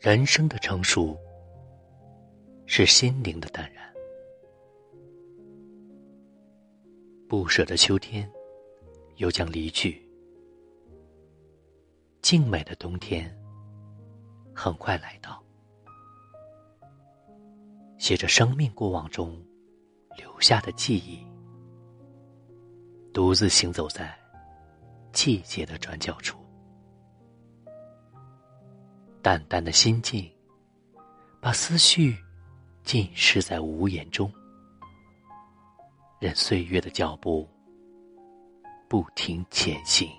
人生的成熟，是心灵的淡然。不舍的秋天，又将离去。静美的冬天，很快来到。写着生命过往中留下的记忆，独自行走在季节的转角处。淡淡的心境，把思绪浸湿在无言中，任岁月的脚步不停前行。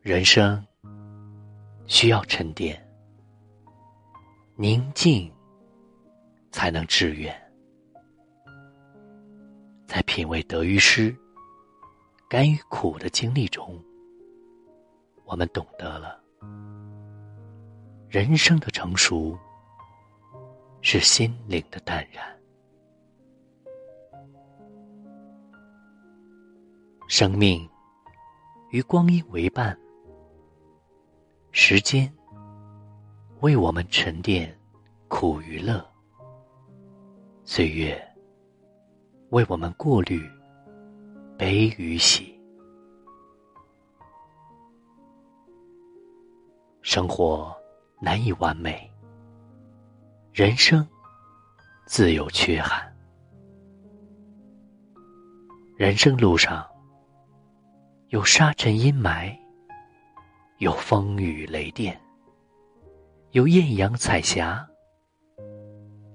人生需要沉淀，宁静才能致远。在品味得与失、甘与苦的经历中。我们懂得了，人生的成熟是心灵的淡然。生命与光阴为伴，时间为我们沉淀苦与乐，岁月为我们过滤悲与喜。生活难以完美，人生自有缺憾。人生路上有沙尘阴霾，有风雨雷电，有艳阳彩霞，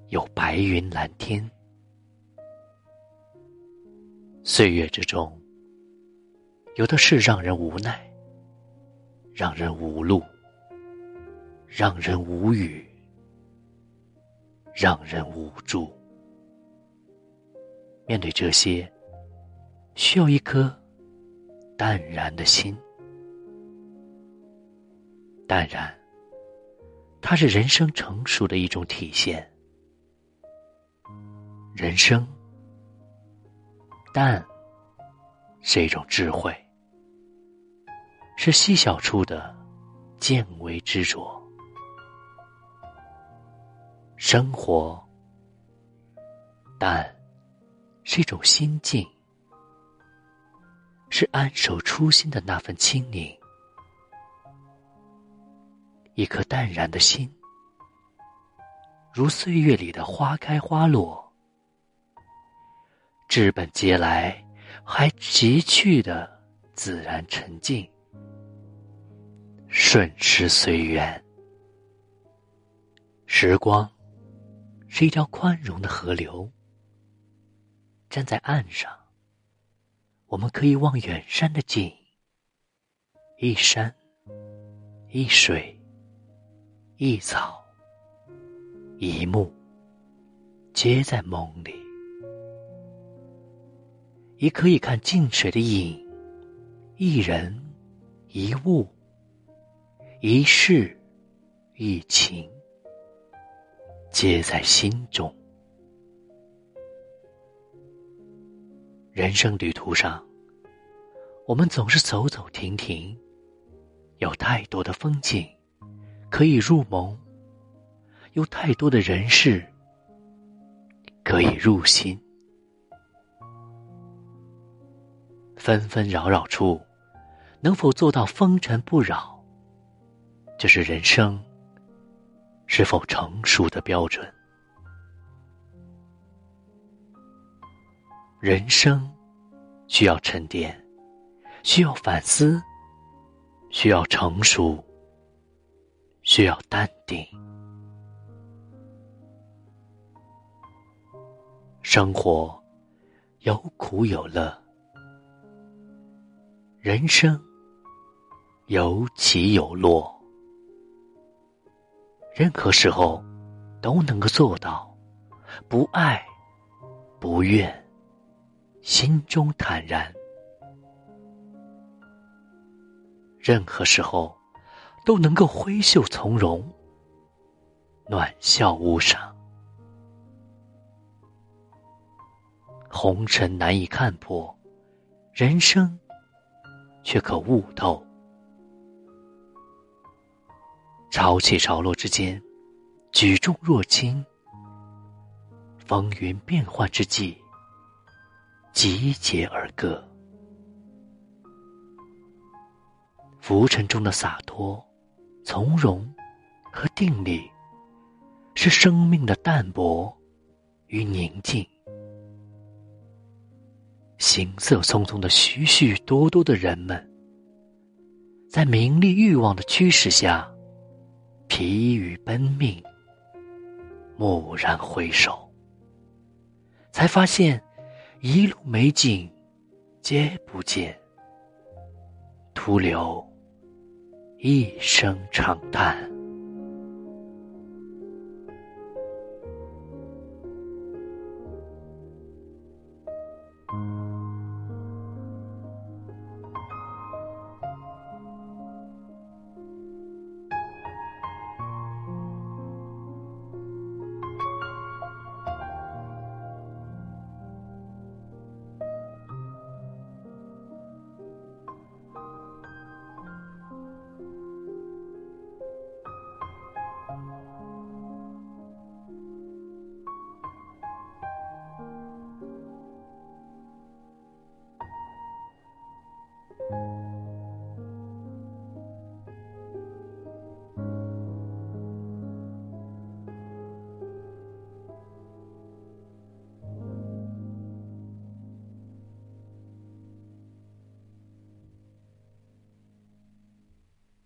有白云蓝天。岁月之中，有的是让人无奈，让人无路。让人无语，让人无助。面对这些，需要一颗淡然的心。淡然，它是人生成熟的一种体现。人生淡，是一种智慧，是细小处的见微知著。生活，淡，是一种心境，是安守初心的那份清宁。一颗淡然的心，如岁月里的花开花落，知本皆来，还急去的自然沉静，顺势随缘，时光。是一条宽容的河流。站在岸上，我们可以望远山的景，一山一水一草一木，皆在梦里；也可以看静水的影，一人一物一事一情。皆在心中。人生旅途上，我们总是走走停停，有太多的风景可以入眸，有太多的人事可以入心。纷纷扰扰处，能否做到风尘不扰？这是人生。是否成熟的标准？人生需要沉淀，需要反思，需要成熟，需要淡定。生活有苦有乐，人生有起有落。任何时候，都能够做到不爱、不怨，心中坦然；任何时候，都能够挥袖从容，暖笑无伤。红尘难以看破，人生却可悟透。潮起潮落之间，举重若轻；风云变幻之际，集结而歌。浮沉中的洒脱、从容和定力，是生命的淡泊与宁静。行色匆匆的许许多多的人们，在名利欲望的驱使下，疲于奔命。蓦然回首，才发现一路美景皆不见，徒留一声长叹。